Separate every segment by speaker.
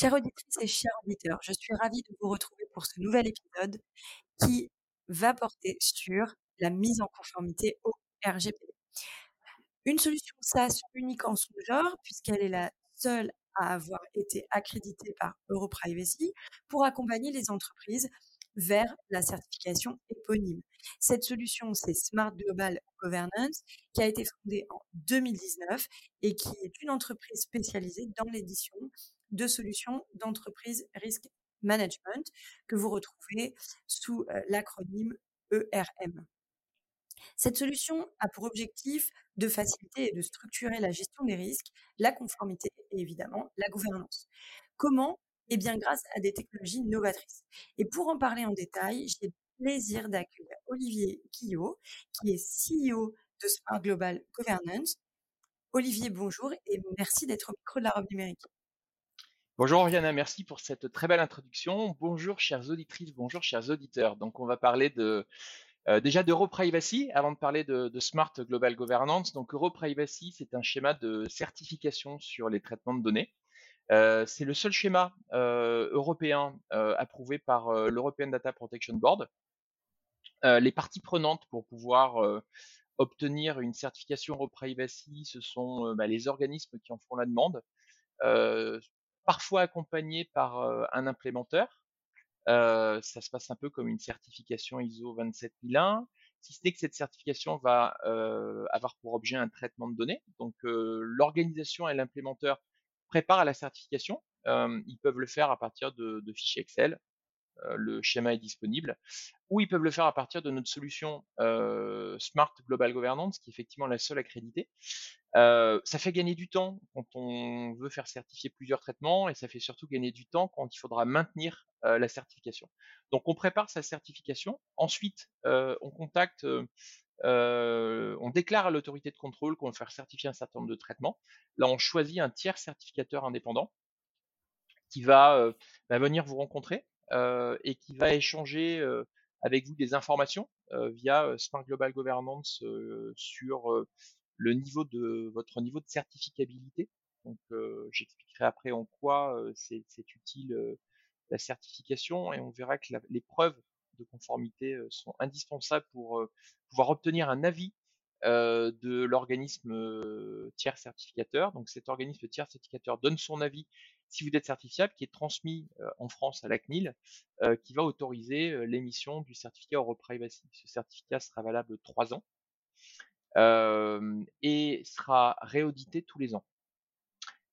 Speaker 1: Chères auditrices et chers auditeurs, je suis ravie de vous retrouver pour ce nouvel épisode qui va porter sur la mise en conformité au RGPD. Une solution SaaS unique en son genre, puisqu'elle est la seule à avoir été accréditée par EuroPrivacy pour accompagner les entreprises vers la certification éponyme. Cette solution, c'est Smart Global Governance, qui a été fondée en 2019 et qui est une entreprise spécialisée dans l'édition de solutions d'entreprise risk management que vous retrouvez sous l'acronyme ERM. Cette solution a pour objectif de faciliter et de structurer la gestion des risques, la conformité et évidemment la gouvernance. Comment? Eh bien grâce à des technologies novatrices. Et pour en parler en détail, j'ai le plaisir d'accueillir Olivier Quillot, qui est CEO de Smart Global Governance. Olivier, bonjour et merci d'être au micro de la robe numérique.
Speaker 2: Bonjour Oriana, merci pour cette très belle introduction. Bonjour chères auditrices, bonjour chers auditeurs. Donc on va parler de euh, déjà d'EuroPrivacy avant de parler de, Smart Global Governance. Donc EuroPrivacy, c'est un schéma de certification sur les traitements de données. Euh, c'est le seul schéma euh, européen approuvé par l'European Data Protection Board. les parties prenantes pour pouvoir obtenir une certification EuroPrivacy, ce sont bah, les organismes qui en font la demande parfois accompagné par un implémenteur. ça se passe un peu comme une certification ISO 27001, si ce n'est que cette certification va avoir pour objet un traitement de données. Donc l'organisation et l'implémenteur préparent la certification. ils peuvent le faire à partir de fichiers Excel, le schéma est disponible, ou ils peuvent le faire à partir de notre solution euh, Smart Global Governance, qui est effectivement la seule accréditée. Euh, ça fait gagner du temps quand on veut faire certifier plusieurs traitements, et ça fait surtout gagner du temps quand il faudra maintenir la certification. Donc on prépare sa certification, ensuite on contacte on déclare à l'autorité de contrôle qu'on va faire certifier un certain nombre de traitements. Là, on choisit un tiers certificateur indépendant qui va, va venir vous rencontrer euh, et qui va échanger euh, avec vous des informations euh, via Smart Global Governance sur le niveau de votre niveau de certificabilité. Donc, j'expliquerai après en quoi c'est utile la certification et on verra que les preuves de conformité sont indispensables pour pouvoir obtenir un avis de l'organisme tiers certificateur. Donc cet organisme tiers certificateur donne son avis si vous êtes certifiable, qui est transmis en France à la CNIL, qui va autoriser l'émission du certificat EuroPrivacy. Ce certificat sera valable trois ans et sera réaudité tous les ans.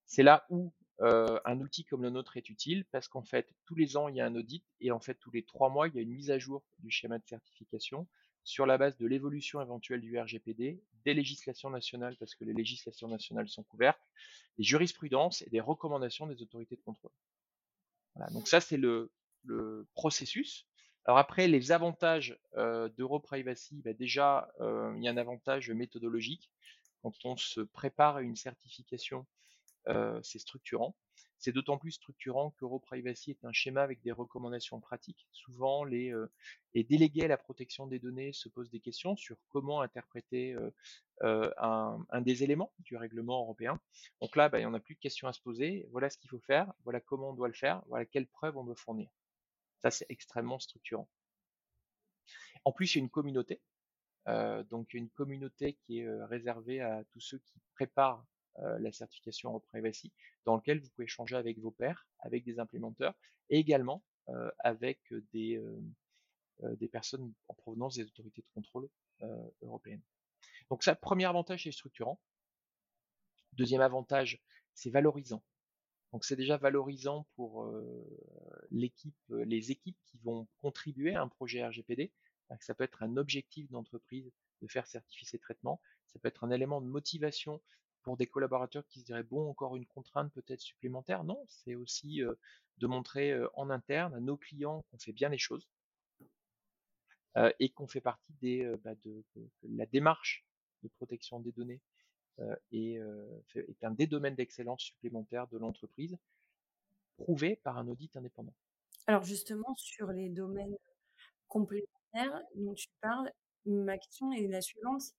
Speaker 2: C'est là où un outil comme le nôtre est utile parce qu'en fait, tous les ans, il y a un audit et en fait, tous les trois mois, il y a une mise à jour du schéma de certification sur la base de l'évolution éventuelle du RGPD, des législations nationales, parce que les législations nationales sont couvertes, des jurisprudences et des recommandations des autorités de contrôle. Voilà, donc ça, c'est le, processus. Alors après, les avantages euh, d'EuroPrivacy, bah déjà, euh, il y a un avantage méthodologique. Quand on se prépare à une certification, euh, c'est structurant. C'est d'autant plus structurant qu'EuroPrivacy est un schéma avec des recommandations pratiques. Souvent, les, euh, délégués à la protection des données se posent des questions sur comment interpréter euh, euh, un, des éléments du règlement européen. Donc là, bah, il n'y en a plus de questions à se poser. Voilà ce qu'il faut faire, voilà comment on doit le faire, voilà quelles preuves on doit fournir. Ça, c'est extrêmement structurant. En plus, il y a une communauté. donc, une communauté qui est réservée à tous ceux qui préparent euh, la certification en privacy, dans lequel vous pouvez échanger avec vos pairs, avec des implémenteurs et également euh, avec des, euh, des personnes en provenance des autorités de contrôle européennes. Donc ça, premier avantage, c'est structurant. Deuxième avantage, c'est valorisant. Donc c'est déjà valorisant pour l'équipe, les équipes qui vont contribuer à un projet RGPD. Ça peut être un objectif d'entreprise de faire certifier ces traitements. Ça peut être un élément de motivation pour des collaborateurs qui se diraient bon, encore une contrainte peut-être supplémentaire. Non, c'est aussi de montrer en interne à nos clients qu'on fait bien les choses et qu'on fait partie des, bah, de, la démarche de protection des données est, est un des domaines d'excellence supplémentaires de l'entreprise, prouvé par un audit indépendant.
Speaker 1: Alors justement, sur les domaines complémentaires dont tu parles, ma question est la suivante.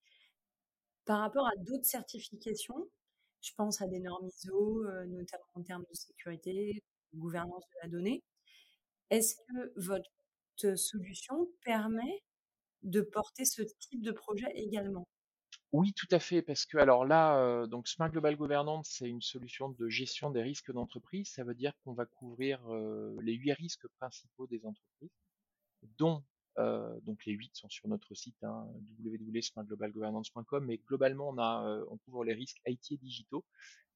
Speaker 1: Par rapport à d'autres certifications, je pense à des normes ISO, notamment en termes de sécurité, de gouvernance de la donnée. Est-ce que votre solution permet de porter ce type de projet également?
Speaker 2: Oui, tout à fait, parce que alors là, donc Smart Global Governance, c'est une solution de gestion des risques d'entreprise. Ça veut dire qu'on va couvrir les huit risques principaux des entreprises, dont donc les huit sont sur notre site hein, www.smartglobalgovernance.com, mais globalement on a on couvre les risques IT et digitaux,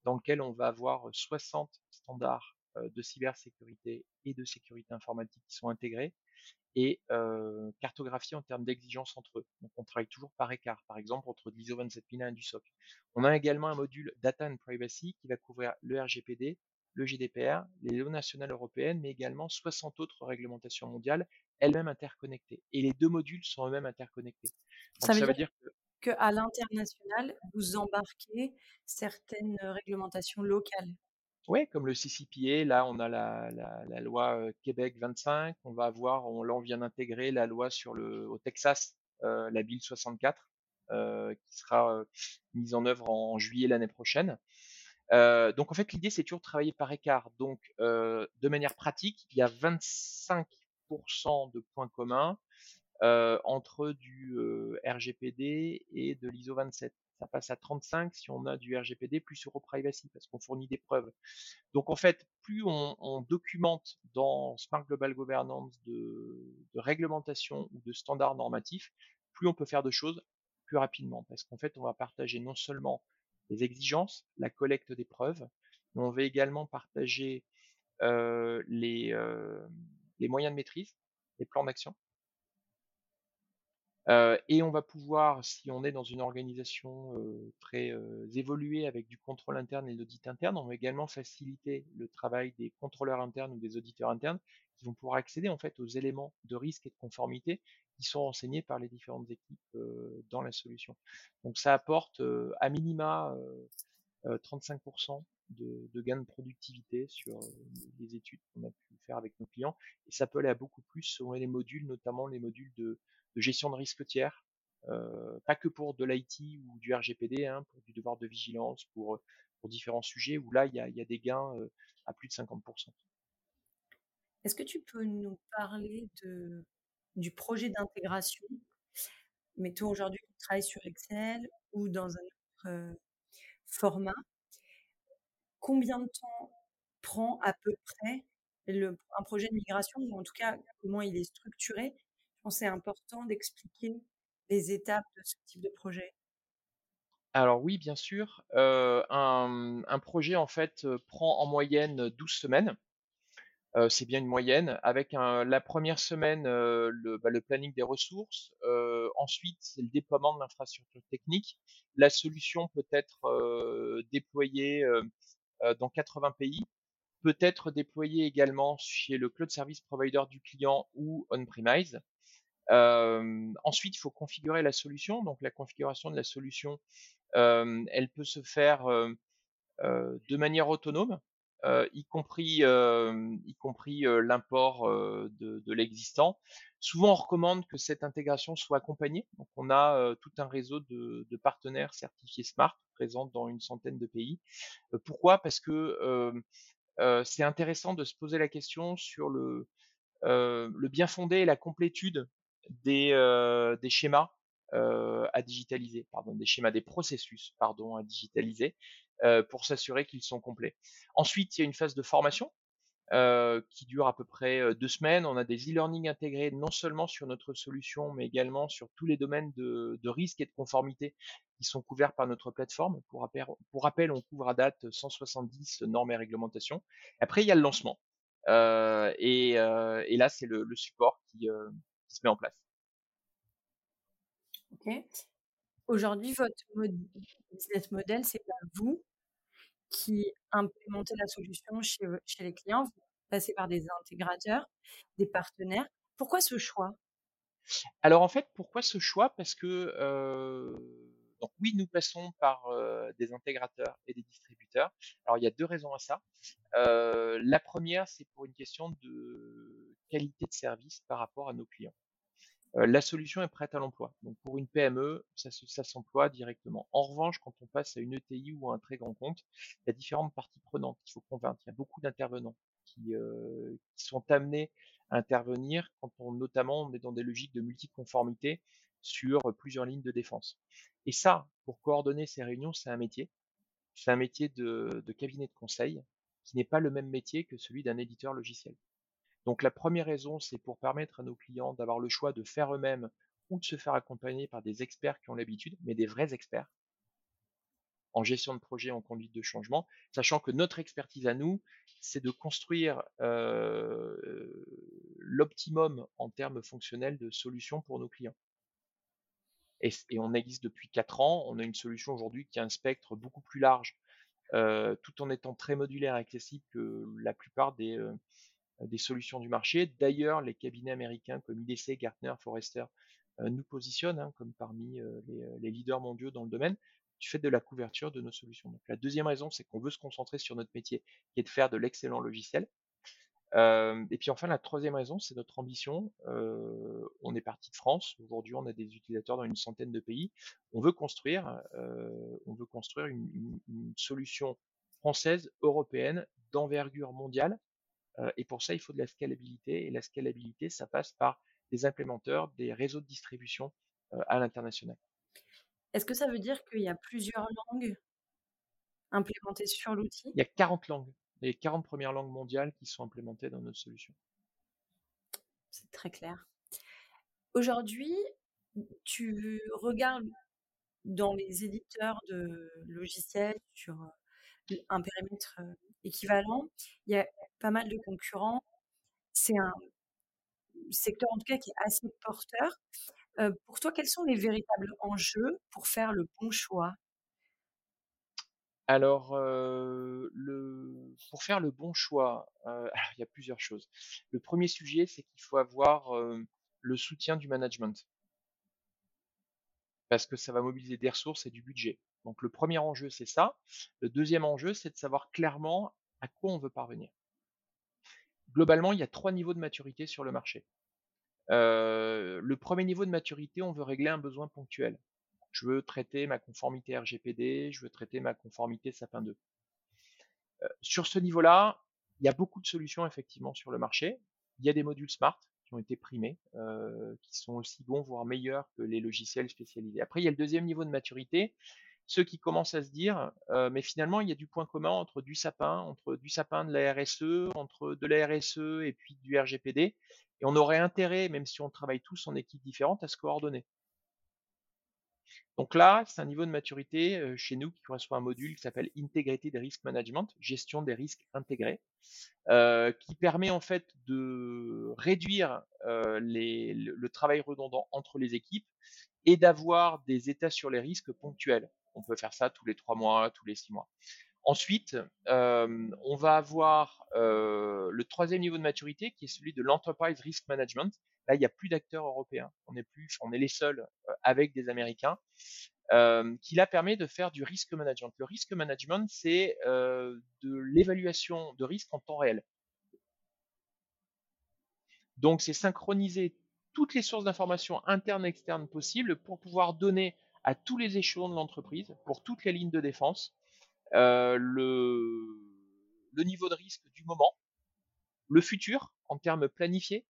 Speaker 2: dans lequel on va avoir 60 standards de cybersécurité et de sécurité informatique qui sont intégrés et euh, cartographier en termes d'exigences entre eux. Donc on travaille toujours par écart, par exemple entre l'ISO 27001 et du SOC. On a également un module Data and Privacy qui va couvrir le RGPD, le GDPR, les lois nationales européennes, mais également 60 autres réglementations mondiales, elles-mêmes interconnectées. Et les deux modules sont eux-mêmes interconnectés.
Speaker 1: ça, veut dire, que qu'à l'international, vous embarquez certaines réglementations locales.
Speaker 2: Oui, comme le CCPA, là on a la, loi Québec 25, on va avoir, on, là on vient d'intégrer la loi sur le au Texas, la Bill 64, qui sera mise en œuvre en, juillet l'année prochaine. Donc en fait l'idée c'est toujours de travailler par écart. Donc de manière pratique, il y a 25% de points communs entre du RGPD et de l'ISO 27 ça passe à 35 si on a du RGPD plus Privacy parce qu'on fournit des preuves. Donc en fait, plus on, documente dans Smart Global Governance de, réglementation ou de standards normatifs, plus on peut faire de choses plus rapidement parce qu'en fait, on va partager non seulement les exigences, la collecte des preuves, on va également partager euh, euh, les moyens de maîtrise, les plans d'action euh, et on va pouvoir, si on est dans une organisation euh, très euh, évoluée avec du contrôle interne et de l'audit interne, on va également faciliter le travail des contrôleurs internes ou des auditeurs internes qui vont pouvoir accéder en fait aux éléments de risque et de conformité qui sont renseignés par les différentes équipes dans la solution. Donc ça apporte à minima 35% de, de gains de productivité sur les études qu'on a pu faire avec nos clients et ça peut aller à beaucoup plus selon les modules, notamment les modules de de gestion de risque tiers, euh, pas que pour de l'IT ou du RGPD, hein, pour du devoir de vigilance, pour, pour différents sujets où là, il y a, des gains euh, à plus de 50%.
Speaker 1: Est-ce que tu peux nous parler de, du projet d'intégration? Mettons aujourd'hui, tu travailles sur Excel ou dans un autre euh, format. Combien de temps prend à peu près un projet de migration, ou en tout cas comment il est structuré? Je pense que c'est important d'expliquer les étapes de ce type de projet.
Speaker 2: Alors oui, bien sûr. Un, projet, en fait, prend en moyenne 12 semaines. C'est bien une moyenne, avec la première semaine bah, le, planning des ressources, ensuite c'est le déploiement de l'infrastructure technique. La solution peut être déployée dans 80 pays, peut être déployée également chez le cloud service provider du client ou on-premise. Euh, ensuite, il faut configurer la solution. Donc la configuration de la solution, elle peut se faire de manière autonome, y compris, compris l'import de, l'existant. Souvent, on recommande que cette intégration soit accompagnée. Donc, on a tout un réseau de, de, partenaires certifiés Smart présents dans une centaine de pays. pourquoi? Parce que c'est intéressant de se poser la question sur le, le bien fondé et la complétude des, euh, des schémas euh, à digitaliser, pardon, des schémas, des processus, pardon, à digitaliser euh, pour s'assurer qu'ils sont complets. Ensuite, il y a une phase de formation qui dure à peu près deux semaines. On a des e-learning intégrés non seulement sur notre solution, mais également sur tous les domaines de, risque et de conformité qui sont couverts par notre plateforme. Pour rappel, on couvre à date 170 normes et réglementations. Après, il y a le lancement. Et, euh, là, c'est le, support qui, se met en place.
Speaker 1: Ok. Aujourd'hui, votre business model, c'est pas vous qui implémentez la solution chez, chez les clients, vous passez par des intégrateurs, des partenaires. Pourquoi ce choix?
Speaker 2: Alors en fait, pourquoi ce choix? Parce que donc oui, nous passons par des intégrateurs et des distributeurs. Alors il y a deux raisons à ça. la première, c'est pour une question de qualité de service par rapport à nos clients. la solution est prête à l'emploi. Donc pour une PME, ça, s'emploie directement. En revanche, quand on passe à une ETI ou à un très grand compte, il y a différentes parties prenantes qu'il faut convaincre. Il y a beaucoup d'intervenants qui, qui sont amenés à intervenir quand on notamment on est dans des logiques de multiconformité sur plusieurs lignes de défense. Et ça, pour coordonner ces réunions, c'est un métier. C'est un métier de, cabinet de conseil qui n'est pas le même métier que celui d'un éditeur logiciel. Donc la première raison, c'est pour permettre à nos clients d'avoir le choix de faire eux-mêmes ou de se faire accompagner par des experts qui ont l'habitude, mais des vrais experts en gestion de projet, en conduite de changement, sachant que notre expertise à nous, c'est de construire euh, l'optimum en termes fonctionnels de solutions pour nos clients et, on existe depuis 4 ans. On a une solution aujourd'hui qui a un spectre beaucoup plus large, euh, tout en étant très modulaire et accessible que la plupart des, euh, des solutions du marché. D'ailleurs, les cabinets américains comme IDC, Gartner, Forrester euh, nous positionnent hein, comme parmi les, les, leaders mondiaux dans le domaine du fait de la couverture de nos solutions. La deuxième raison, c'est qu'on veut se concentrer sur notre métier, qui est de faire de l'excellent logiciel et puis enfin, la troisième raison, c'est notre ambition. on est parti de France. Aujourd'hui, on a des utilisateurs dans une centaine de pays. On veut construire une, solution française, européenne, d'envergure mondiale. Et pour ça, il faut de la scalabilité. Et la scalabilité, ça passe par des implémenteurs, des réseaux de distribution à l'international.
Speaker 1: Est-ce que ça veut dire qu'il y a plusieurs langues implémentées sur l'outil?
Speaker 2: Il y a 40 langues les 40 premières langues mondiales qui sont implémentées dans notre solution.
Speaker 1: C'est très clair. Aujourd'hui, tu regardes dans les éditeurs de logiciels sur euh, un périmètre euh, équivalent, il y a pas mal de concurrents. C'est un secteur en tout cas qui est assez porteur. Euh, pour toi, quels sont les véritables enjeux pour faire le bon choix?
Speaker 2: Alors, le pour faire le bon choix, il y a plusieurs choses. Le premier sujet, c'est qu'il faut avoir, le soutien du management. Parce que ça va mobiliser des ressources et du budget. Donc le premier enjeu, c'est ça. Le deuxième enjeu, c'est de savoir clairement à quoi on veut parvenir. Globalement, il y a trois niveaux de maturité sur le marché. le premier niveau de maturité, on veut régler un besoin ponctuel je veux traiter ma conformité RGPD, je veux traiter ma conformité Sapin 2. Euh, sur ce niveau-là, il y a beaucoup de solutions effectivement sur le marché. Il y a des modules smart ont été primés, euh, qui sont aussi bons, voire meilleurs que les logiciels spécialisés. Après, il y a le deuxième niveau de maturité, ceux qui commencent à se dire, euh, mais finalement, il y a du point commun entre du sapin, entre du sapin de la RSE, entre de la RSE et puis du RGPD, et on aurait intérêt, même si on travaille tous en équipes différentes, à se coordonner. Donc là, c'est un niveau de maturité chez nous qui correspond un module qui s'appelle Integrated Risk Management, gestion des risques intégrés, qui permet en fait de réduire le, travail redondant entre les équipes et d'avoir des états sur les risques ponctuels. On peut faire ça tous les trois mois, tous les six mois. Ensuite, on va avoir le troisième niveau de maturité qui est celui de l'Enterprise Risk Management, Là, il n'y a plus d'acteurs européens. On est plus, on est les seuls avec des Américains. Qui là permet de faire du risk management. Le risk management, c'est de l'évaluation de risque en temps réel. Donc, c'est synchroniser toutes les sources d'informations internes et externes possibles pour pouvoir donner à tous les échelons de l'entreprise, pour toutes les lignes de défense, le niveau de risque du moment, le futur en termes planifiés,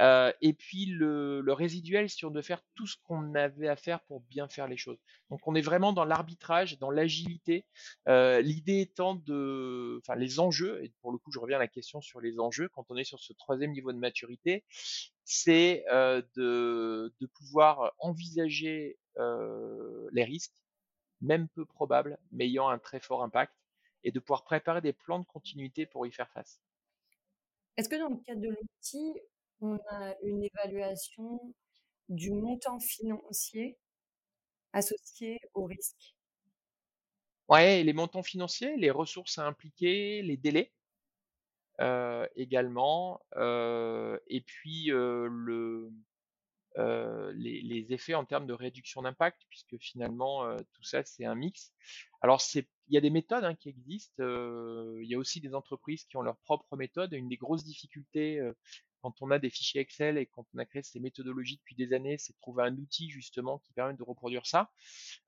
Speaker 2: euh, et puis le, le, résiduel sur de faire tout ce qu'on avait à faire pour bien faire les choses. Donc on est vraiment dans l'arbitrage, dans l'agilité. Euh, L'idée étant de, enfin les enjeux, et pour le coup je reviens à la question sur les enjeux, quand on est sur ce troisième niveau de maturité, c'est euh, de, de, pouvoir envisager les risques, même peu probables, mais ayant un très fort impact, et de pouvoir préparer des plans de continuité pour y faire face.
Speaker 1: Est-ce que dans le cadre de l'outil, on a une évaluation du montant financier associés au risque
Speaker 2: Ouais, les montants financiers, les ressources à impliquer, les délais euh, également, euh, et puis euh, le, les, les, effets en termes de réduction d'impact, puisque finalement tout ça c'est un mix. Alors il y a des méthodes hein, qui existent. il y a aussi des entreprises qui ont leurs propres méthodes. Une des grosses difficultés quand on a des fichiers Excel et quand on a créé ces méthodologies depuis des années, c'est de trouver un outil justement qui permet de reproduire ça.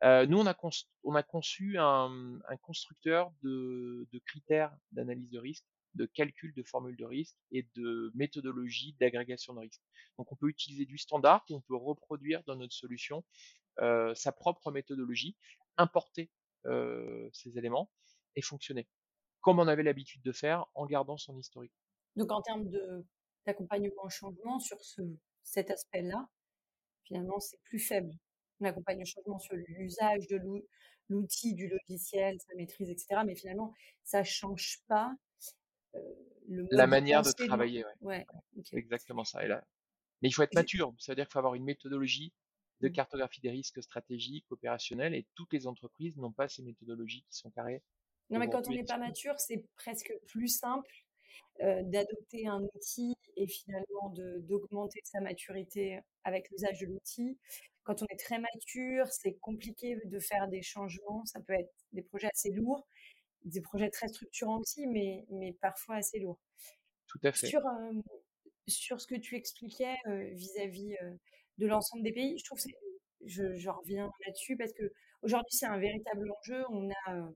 Speaker 2: Euh, nous, on a, on a conçu un, constructeur de, de critères d'analyse de risque, de calcul de formules de risque et de méthodologie d'agrégation de risque. Donc, on peut utiliser du standard et on peut reproduire dans notre solution euh, sa propre méthodologie, importer euh, ces éléments et fonctionner comme on avait l'habitude de faire en gardant son historique.
Speaker 1: Donc en termes de d'accompagnement au changement sur ce, cet aspect-là, finalement, c'est plus faible. On accompagne au changement sur l'usage de l'outil, du logiciel, sa maîtrise, etc. Mais finalement, ça change pas
Speaker 2: euh, le la manière de, travailler. Ouais. Exactement ça. Et là. Mais il faut être mature. Ça veut dire qu'il faut avoir une méthodologie de mmh. cartographie des risques stratégiques, opérationnels, et toutes les entreprises n'ont pas ces méthodologies qui sont carrées.
Speaker 1: Non, mais quand on n'est pas mature, c'est presque plus simple euh, d'adopter un outil et finalement d'augmenter sa maturité avec l'usage de l'outil. Quand on est très mature, c'est compliqué de faire des changements. Ça peut être des projets assez lourds, des projets très structurants aussi, mais, mais parfois assez lourds.
Speaker 2: Tout à fait.
Speaker 1: Sur, euh, sur ce que tu expliquais euh, vis-à-vis de l'ensemble des pays, je trouve que je, je reviens là-dessus parce que aujourd'hui c'est un véritable enjeu. On a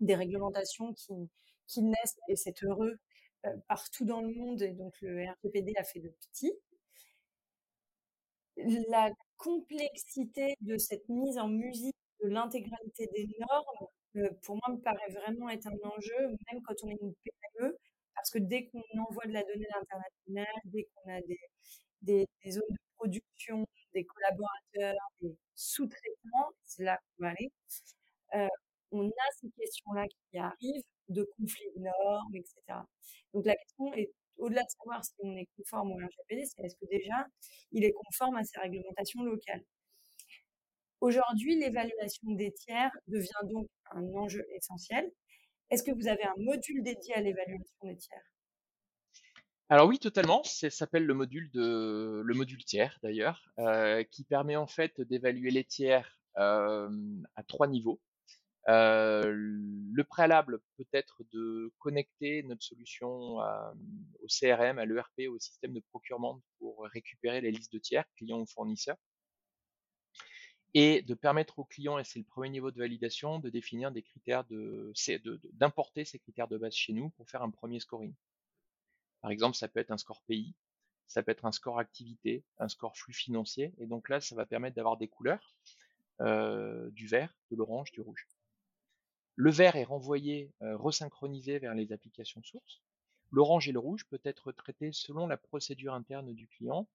Speaker 1: des réglementations qui, qui naissent et c'est heureux partout dans le monde, et donc le RGPD a fait de petit. La complexité de cette mise en musique de l'intégralité des normes, euh, pour moi, me paraît vraiment être un enjeu, même quand on est une PME, parce que dès qu'on envoie de la donnée à l'international, dès qu'on a des, zones de production, des collaborateurs, des sous-traitants, c'est là qu'on va aller, euh, on a ces questions-là qui arrivent de conflits de normes, etc. Donc la question est, au-delà de savoir si on est conforme au RGPD, c'est est-ce que déjà il est conforme à ces réglementations locales? Aujourd'hui, l'évaluation des tiers devient donc un enjeu essentiel. Est-ce que vous avez un module dédié à l'évaluation des tiers?
Speaker 2: Alors oui, totalement. Ça s'appelle le module de le module tiers d'ailleurs, euh, qui permet en fait d'évaluer les tiers euh, à trois niveaux. Euh, le préalable peut être de connecter notre solution au CRM, à l'ERP, au système de procurement pour récupérer les listes de tiers, clients ou fournisseurs, et de permettre aux clients, et c'est le premier niveau de validation, de définir des critères de, d'importer ces critères de base chez nous pour faire un premier scoring. Par exemple, ça peut être un score pays, ça peut être un score activité, un score flux financier, et donc là, ça va permettre d'avoir des couleurs, euh, du vert, de l'orange, du rouge. Le vert est renvoyé, euh, resynchronisé vers les applications sources. L'orange et le rouge peut être traité selon la procédure interne du client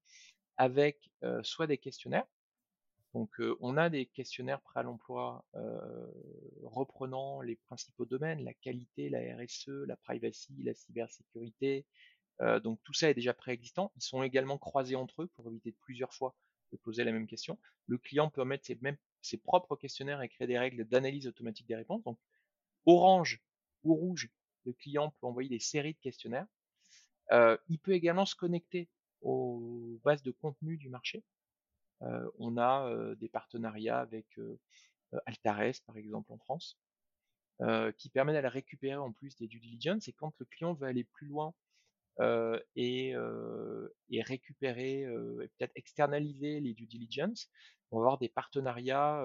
Speaker 2: avec euh, soit des questionnaires. Donc euh, on a des questionnaires prêts à l'emploi reprenant les principaux domaines, la qualité, la RSE, la privacy, la cybersécurité. donc tout ça est déjà préexistant. Ils sont également croisés entre eux pour éviter plusieurs fois de poser la même question. Le client peut mettre ses, propres questionnaires et créer des règles d'analyse automatique des réponses. Orange ou rouge, le client peut envoyer des séries de questionnaires. Euh, il peut également se connecter aux bases de contenu du marché. Euh, on a euh, des partenariats avec Altares, par exemple, en France, qui permettent d'aller récupérer en plus des due diligence. Et quand le client veut aller plus loin et, et, récupérer, peut-être externaliser les due diligence, on va avoir des partenariats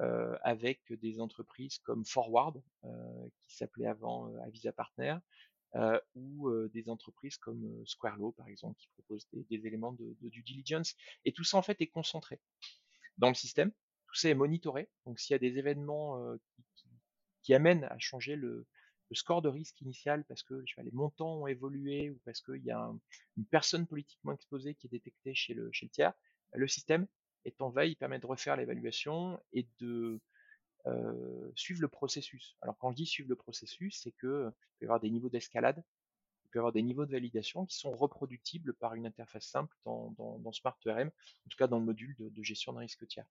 Speaker 2: euh, avec des entreprises comme Forward, euh, qui s'appelait avant euh, Avisa Partner, ou des entreprises comme Squarelo, par exemple, qui proposent des, des éléments de, de, due diligence. Et tout ça, en fait, est concentré dans le système. Tout ça est monitoré. Donc, s'il y a des événements qui, qui, qui, amènent à changer le, le score de risque initial parce que je sais les montants ont évolué ou parce qu'il y a une personne politiquement exposée qui est détectée chez le, chez le tiers, le système est en veille, il permet de refaire l'évaluation et de euh, suivre le processus. Alors quand je dis suivre le processus, c'est que il peut y avoir des niveaux d'escalade, il peut y avoir des niveaux de validation qui sont reproductibles par une interface simple dans, dans, dans SmartRM, en tout cas dans le module de, gestion de risque tiers.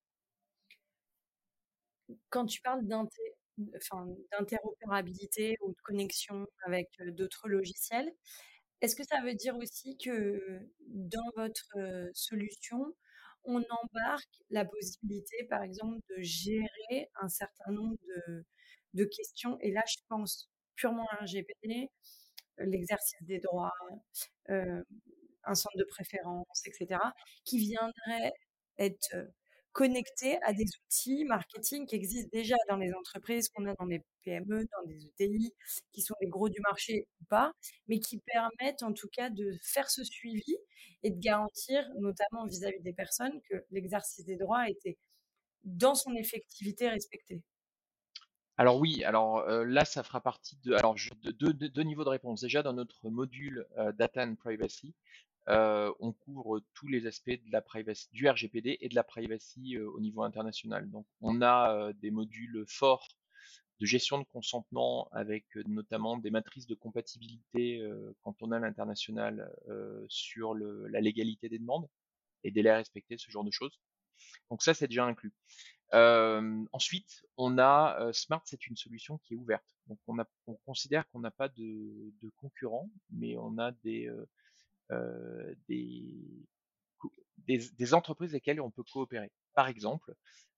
Speaker 1: quand tu parles d'interopérabilité ou de connexion avec d'autres logiciels, est-ce que ça veut dire aussi que dans votre solution, on embarque la possibilité, par exemple, de gérer un certain nombre de, questions Et là, je pense purement à un RGPD, l'exercice des droits, un centre de préférence, etc., qui viendrait être connecté à des outils marketing qui existent déjà dans les entreprises, qu'on a dans des PME, dans des ETI, qui sont des gros du marché ou pas, mais qui permettent en tout cas de faire ce suivi et de garantir, notamment vis-à-vis des personnes, que l'exercice des droits était dans son effectivité respecté.
Speaker 2: Alors oui, alors là, ça fera partie de, deux niveaux de réponse. Déjà, dans notre module Data and Privacy, euh, on couvre tous les aspects de la privacy, du RGPD et de la privacy euh, au niveau international. Donc, on a euh, des modules forts de gestion de consentement avec notamment des matrices de compatibilité quand on a l'international sur la légalité des demandes et délais respectés, ce genre de choses. Donc ça, c'est déjà inclus. ensuite, on a Smart, c'est une solution qui est ouverte. Donc on, on considère qu'on n'a pas de, de concurrents, mais on a des, euh, des, entreprises avec lesquelles on peut coopérer. Par exemple,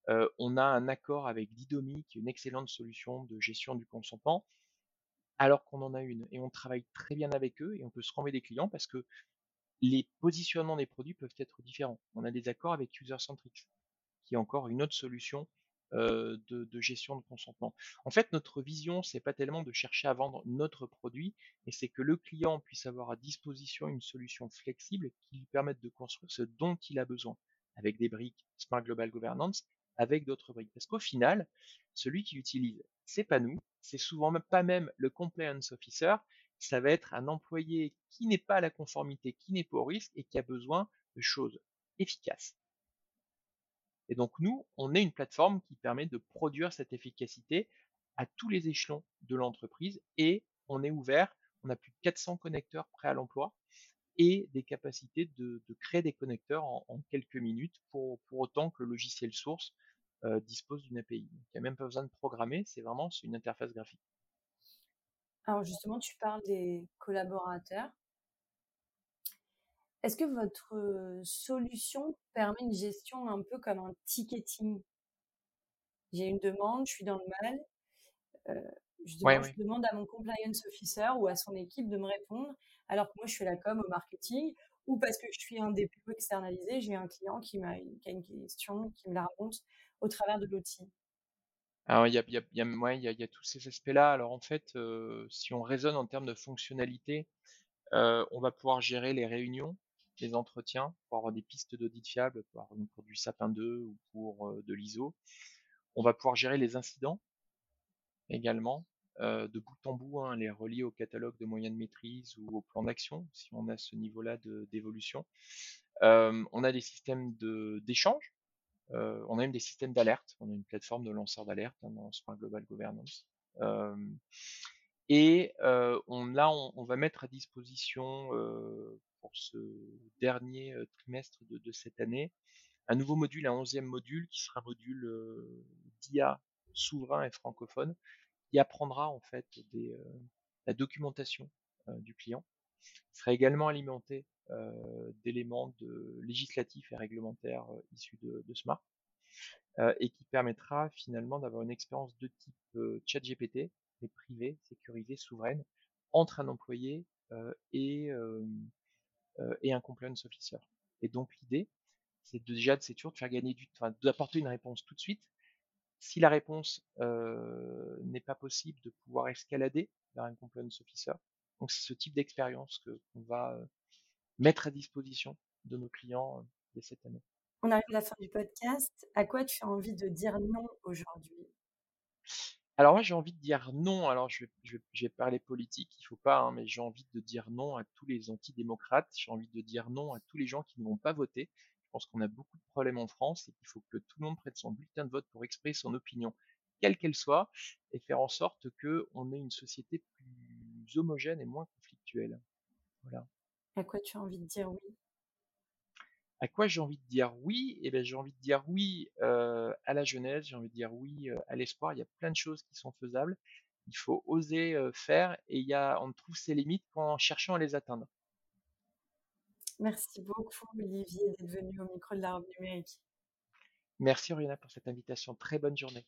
Speaker 2: euh, on a un accord avec Didomi, qui est une excellente solution de gestion du consentement, alors qu'on en a une. Et on travaille très bien avec eux et on peut se renvoyer des clients parce que les positionnements des produits peuvent être différents. On a des accords avec UserCentric, qui est encore une autre solution euh, de, gestion de consentement. En fait, notre vision, c'est pas tellement de chercher à vendre notre produit, mais c'est que le client puisse avoir à disposition une solution flexible qui lui permette de construire ce dont il a besoin, avec des briques Smart Global Governance, avec d'autres briques. Parce qu'au final, celui qui utilise, c'est pas nous, c'est souvent même pas même le compliance officer, ça va être un employé qui n'est pas à la conformité, qui n'est pas au risque et qui a besoin de choses efficaces. Et donc nous, on est une plateforme qui permet de produire cette efficacité à tous les échelons de l'entreprise et on est ouvert, on a plus de 400 connecteurs prêts à l'emploi et des capacités de, créer des connecteurs en, quelques minutes pour, autant que le logiciel source euh, dispose d'une API. il n'y a même pas besoin de programmer, c'est vraiment une interface graphique.
Speaker 1: Alors justement, tu parles des collaborateurs. Est-ce que votre solution permet une gestion un peu comme un ticketing? J'ai une demande, je suis dans le mal. je, demande, à mon compliance officer ou à son équipe de me répondre, alors que moi je fais la com au marketing, ou parce que je suis un dépôt externalisé, j'ai un client qui, a, une question, qui me la raconte au travers de l'outil.
Speaker 2: Alors, il y a, y, a, y a, tous ces aspects-là. Alors, en fait, si on raisonne en termes de fonctionnalité, on va pouvoir gérer les réunions, les entretiens pour avoir des pistes d'audit fiables, pour, pour, du Sapin 2 ou pour euh, de l'ISO. On va pouvoir gérer les incidents également, euh, de bout en bout, hein, les relier au catalogue de moyens de maîtrise ou au plan d'action, si on a ce niveau-là d'évolution. Euh, on a des systèmes d'échange, on a même des systèmes d'alerte, on a une plateforme de lanceur d'alerte hein, dans Global Governance. et là, on, va mettre à disposition pour ce dernier trimestre de, cette année. Un nouveau module, un onzième module qui sera un module d'IA souverain et francophone qui apprendra en fait des, la documentation du client. Il sera également alimenté d'éléments législatifs et réglementaires issus de, Smart et qui permettra finalement d'avoir une expérience de type chat GPT, mais privée, sécurisée, souveraine, entre un employé et, euh, et un compliance officer. Et donc l'idée, c'est déjà de, toujours de faire gagner du temps, d'apporter une réponse tout de suite. Si la réponse euh, n'est pas possible, de pouvoir escalader vers un compliance officer. Donc c'est ce type d'expérience qu'on va euh, mettre à disposition de nos clients dès cette année.
Speaker 1: On arrive à la fin du podcast. À quoi tu as envie de dire non aujourd'hui?
Speaker 2: Alors moi j'ai envie de dire non, alors je vais, parler politique, il faut pas, hein, mais j'ai envie de dire non à tous les antidémocrates, j'ai envie de dire non à tous les gens qui ne vont pas voter. Je pense qu'on a beaucoup de problèmes en France et qu'il faut que tout le monde prête son bulletin de vote pour exprimer son opinion, quelle qu'elle soit, et faire en sorte qu'on ait une société plus homogène et moins conflictuelle. Voilà.
Speaker 1: À quoi tu as envie de dire oui?
Speaker 2: À quoi j'ai envie de dire oui? Eh bien, j'ai envie de dire oui euh, à la jeunesse, j'ai envie de dire oui euh, à l'espoir. Il y a plein de choses qui sont faisables. Il faut oser euh, faire et il y a, on trouve ses limites en cherchant à les atteindre.
Speaker 1: Merci beaucoup, Olivier, d'être venu au micro de la robe numérique.
Speaker 2: Merci, Oriana, pour cette invitation. Très bonne journée.